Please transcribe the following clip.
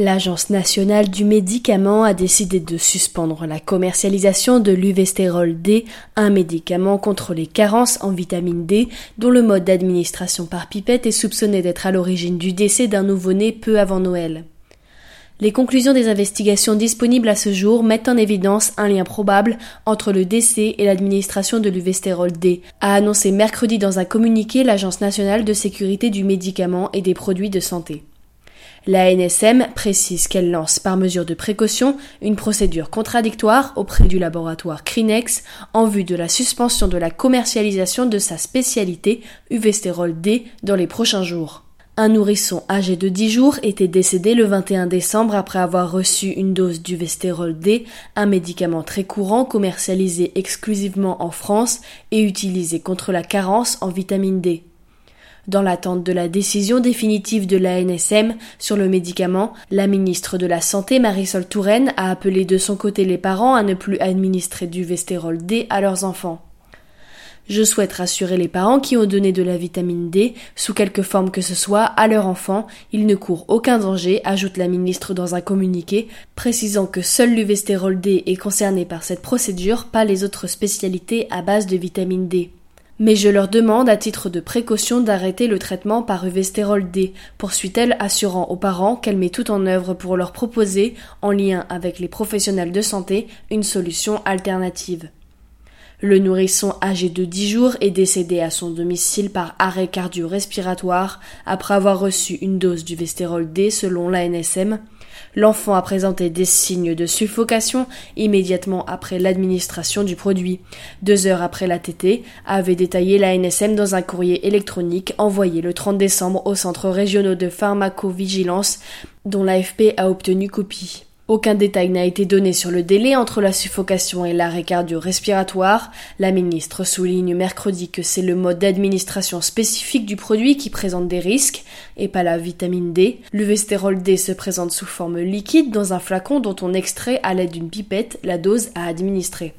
L'Agence nationale du médicament a décidé de suspendre la commercialisation de l'Uvestérol D, un médicament contre les carences en vitamine D, dont le mode d'administration par pipette est soupçonné d'être à l'origine du décès d'un nouveau-né peu avant Noël. Les conclusions des investigations disponibles à ce jour mettent en évidence un lien probable entre le décès et l'administration de l'Uvestérol D, a annoncé mercredi dans un communiqué l'Agence nationale de sécurité du médicament et des produits de santé. La NSM précise qu'elle lance par mesure de précaution une procédure contradictoire auprès du laboratoire Crinex en vue de la suspension de la commercialisation de sa spécialité Uvestérol D dans les prochains jours. Un nourrisson âgé de 10 jours était décédé le 21 décembre après avoir reçu une dose d'Uvestérol D, un médicament très courant commercialisé exclusivement en France et utilisé contre la carence en vitamine D. Dans l'attente de la décision définitive de la NSM sur le médicament, la ministre de la Santé Marisol Touraine a appelé de son côté les parents à ne plus administrer du Vestérol D à leurs enfants. Je souhaite rassurer les parents qui ont donné de la vitamine D, sous quelque forme que ce soit, à leur enfant. Il ne court aucun danger, ajoute la ministre dans un communiqué, précisant que seul l'Uvestérol D est concerné par cette procédure, pas les autres spécialités à base de vitamine D. Mais je leur demande à titre de précaution d'arrêter le traitement par Uvestérol D, poursuit-elle, assurant aux parents qu'elle met tout en œuvre pour leur proposer, en lien avec les professionnels de santé, une solution alternative. Le nourrisson âgé de 10 jours est décédé à son domicile par arrêt cardio-respiratoire après avoir reçu une dose du Vestérol D selon l'ANSM. L'enfant a présenté des signes de suffocation immédiatement après l'administration du produit. Deux heures après la TT, avait détaillé l'ANSM dans un courrier électronique envoyé le 30 décembre au centre régionaux de pharmacovigilance dont l'AFP a obtenu copie. Aucun détail n'a été donné sur le délai entre la suffocation et l'arrêt cardio-respiratoire. La ministre souligne mercredi que c'est le mode d'administration spécifique du produit qui présente des risques, et pas la vitamine D. Le Vestérol D se présente sous forme liquide dans un flacon dont on extrait à l'aide d'une pipette la dose à administrer.